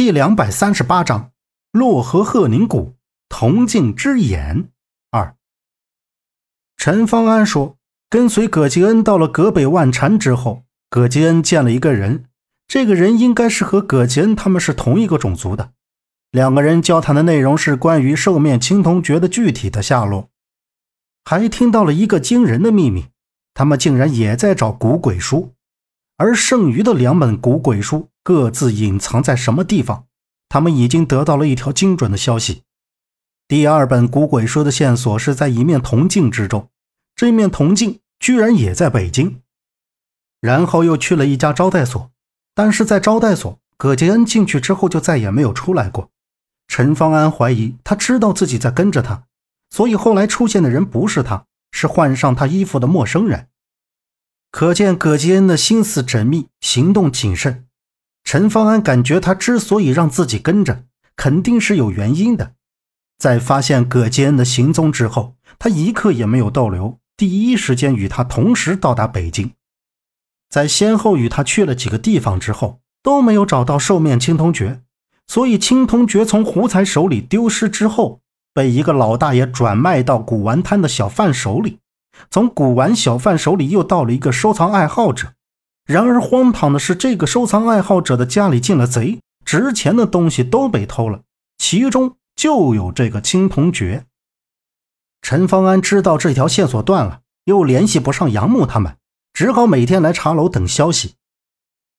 第两百三十八章洛河鹤宁谷铜镜之眼二。陈方安说：“跟随葛吉恩到了葛北万禅之后，葛吉恩见了一个人，这个人应该是和葛吉恩他们是同一个种族的。两个人交谈的内容是关于兽面青铜爵的具体的下落，还听到了一个惊人的秘密：他们竟然也在找古鬼书，而剩余的两本古鬼书。”各自隐藏在什么地方？他们已经得到了一条精准的消息。第二本古鬼书的线索是在一面铜镜之中，这面铜镜居然也在北京。然后又去了一家招待所，但是在招待所，葛杰恩进去之后就再也没有出来过。陈方安怀疑他知道自己在跟着他，所以后来出现的人不是他，是换上他衣服的陌生人。可见葛杰恩的心思缜密，行动谨慎。陈方安感觉他之所以让自己跟着，肯定是有原因的。在发现葛杰恩的行踪之后，他一刻也没有逗留，第一时间与他同时到达北京。在先后与他去了几个地方之后，都没有找到兽面青铜爵，所以青铜爵从胡才手里丢失之后，被一个老大爷转卖到古玩摊的小贩手里，从古玩小贩手里又到了一个收藏爱好者。然而荒唐的是，这个收藏爱好者的家里进了贼，值钱的东西都被偷了，其中就有这个青铜爵。陈方安知道这条线索断了，又联系不上杨木他们，只好每天来茶楼等消息。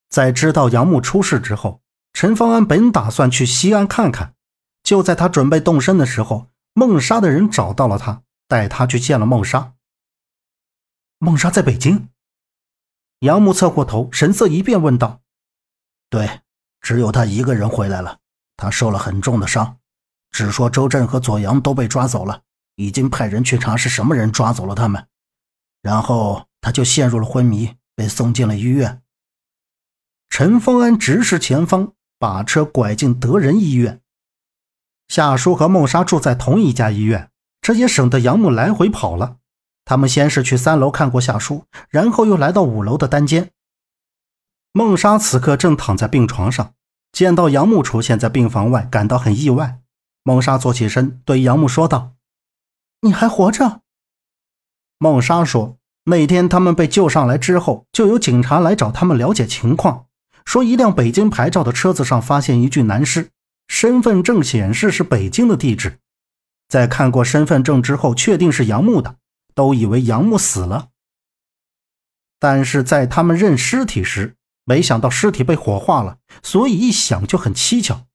在知道杨木出事之后，陈方安本打算去西安看看，就在他准备动身的时候，孟莎的人找到了他，带他去见了孟莎。孟莎在北京。杨木侧过头，神色一变，问道：“对，只有他一个人回来了。他受了很重的伤，只说周震和左阳都被抓走了，已经派人去查是什么人抓走了他们。然后他就陷入了昏迷，被送进了医院。”陈峰安直视前方，把车拐进德仁医院。夏叔和孟莎住在同一家医院，这也省得杨木来回跑了。他们先是去三楼看过夏书，然后又来到五楼的单间。孟莎此刻正躺在病床上，见到杨木出现在病房外，感到很意外。孟莎坐起身，对杨木说道：“你还活着？”孟莎说：“那天他们被救上来之后，就有警察来找他们了解情况，说一辆北京牌照的车子上发现一具男尸，身份证显示是北京的地址。在看过身份证之后，确定是杨木的。”都以为杨木死了，但是在他们认尸体时，没想到尸体被火化了，所以一想就很蹊跷。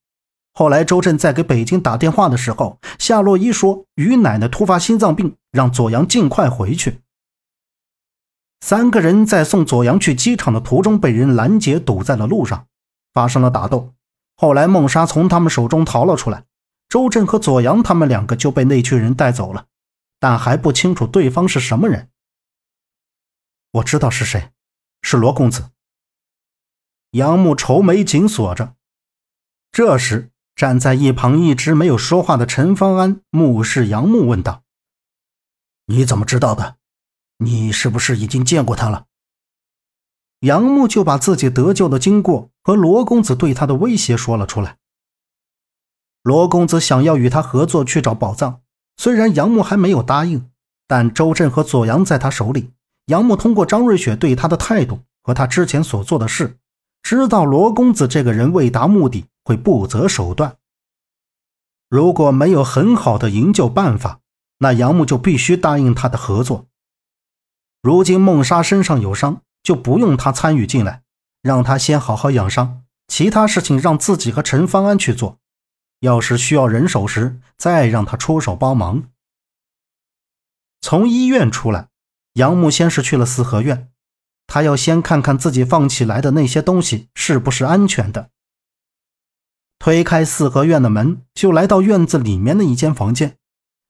后来周震在给北京打电话的时候，夏洛伊说于奶奶突发心脏病，让左阳尽快回去。三个人在送左阳去机场的途中被人拦截，堵在了路上，发生了打斗。后来孟莎从他们手中逃了出来，周震和左阳他们两个就被那群人带走了。但还不清楚对方是什么人。我知道是谁，是罗公子。杨木愁眉紧锁着。这时，站在一旁一直没有说话的陈方安目视杨木，问道：“你怎么知道的？你是不是已经见过他了？”杨木就把自己得救的经过和罗公子对他的威胁说了出来。罗公子想要与他合作去找宝藏。虽然杨木还没有答应，但周震和左阳在他手里。杨木通过张瑞雪对他的态度和他之前所做的事，知道罗公子这个人为达目的会不择手段。如果没有很好的营救办法，那杨木就必须答应他的合作。如今孟莎身上有伤，就不用他参与进来，让他先好好养伤，其他事情让自己和陈方安去做。要是需要人手时，再让他出手帮忙。从医院出来，杨木先是去了四合院，他要先看看自己放起来的那些东西是不是安全的。推开四合院的门，就来到院子里面的一间房间。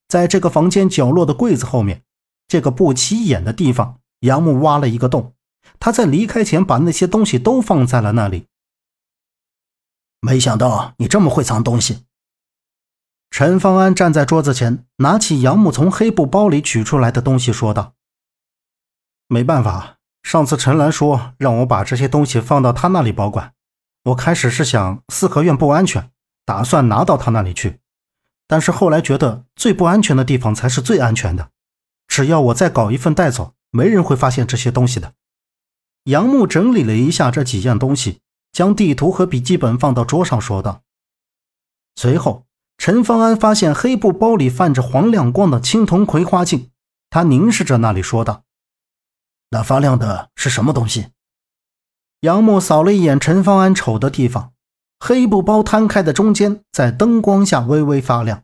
在这个房间角落的柜子后面，这个不起眼的地方，杨木挖了一个洞。他在离开前把那些东西都放在了那里。没想到你这么会藏东西。陈方安站在桌子前，拿起杨木从黑布包里取出来的东西，说道：“没办法，上次陈兰说让我把这些东西放到他那里保管，我开始是想四合院不安全，打算拿到他那里去，但是后来觉得最不安全的地方才是最安全的。只要我再搞一份带走，没人会发现这些东西的。”杨木整理了一下这几样东西，将地图和笔记本放到桌上，说道。随后，陈方安发现黑布包里泛着黄亮光的青铜葵花镜，他凝视着那里，说道：“那发亮的是什么东西？”杨木扫了一眼陈方安瞅的地方，黑布包摊开的中间在灯光下微微发亮。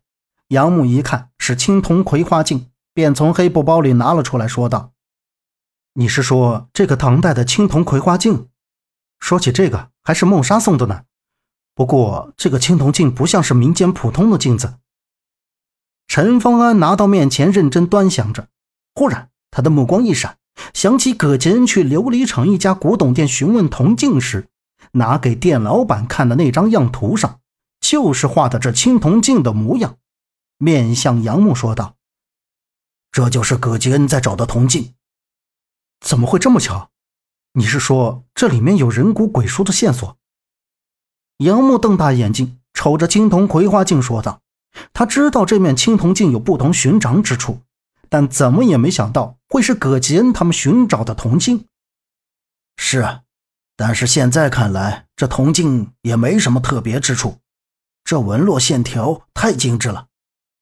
杨木一看是青铜葵花镜，便从黑布包里拿了出来，说道：“你是说这个唐代的青铜葵花镜？说起这个，还是梦莎送的呢。不过这个青铜镜不像是民间普通的镜子。”陈方安拿到面前，认真端详着，忽然他的目光一闪。想起葛杰恩去琉璃厂一家古董店询问铜镜时，拿给店老板看的那张样图上，就是画的这青铜镜的模样。面向杨木说道：“这就是葛杰恩在找的铜镜。怎么会这么巧？你是说这里面有人骨鬼书的线索？”杨木瞪大眼睛瞅着青铜葵花镜说道：“他知道这面青铜镜有不同寻常之处。”但怎么也没想到会是葛吉恩他们寻找的铜镜。是啊，但是现在看来，这铜镜也没什么特别之处。这纹络线条太精致了。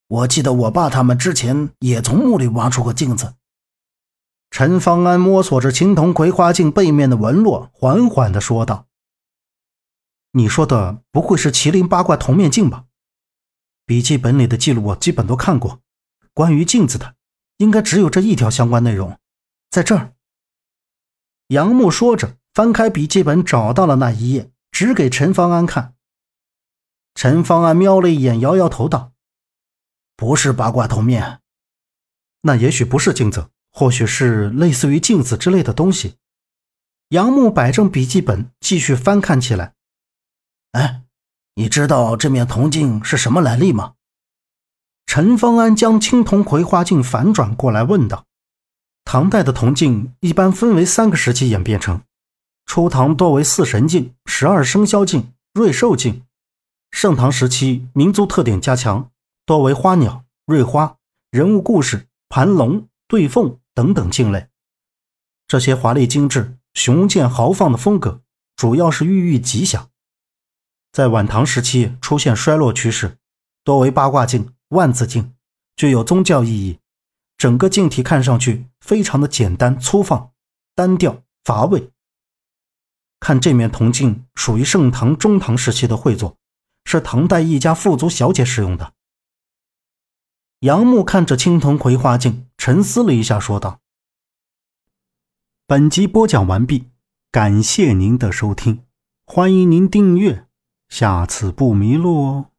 我记得我爸他们之前也从墓里挖出过镜子。陈方安摸索着青铜葵花镜背面的纹络，缓缓地说道：“你说的不会是麒麟八卦铜面镜吧？笔记本里的记录我基本都看过，关于镜子的。”应该只有这一条相关内容，在这儿。杨木说着，翻开笔记本，找到了那一页，指给陈方安看。陈方安瞄了一眼，摇摇头道：“不是八卦铜面，那也许不是镜子，或许是类似于镜子之类的东西。”杨木摆正笔记本，继续翻看起来。哎，你知道这面铜镜是什么来历吗？陈方安将青铜葵花镜反转过来，问道：“唐代的铜镜一般分为三个时期演变成：初唐多为四神镜、十二生肖镜、瑞兽镜；盛唐时期民族特点加强，多为花鸟、瑞花、人物故事、盘龙、对凤等等镜类。这些华丽精致、雄健豪放的风格，主要是寓意吉祥。在晚唐时期出现衰落趋势，多为八卦镜。”万字镜具有宗教意义，整个镜体看上去非常的简单粗放、单调乏味。看这面铜镜，属于盛唐、中唐时期的绘作，是唐代一家富族小姐使用的。杨木看着青铜葵花镜，沉思了一下，说道：“本集播讲完毕，感谢您的收听，欢迎您订阅，下次不迷路哦。”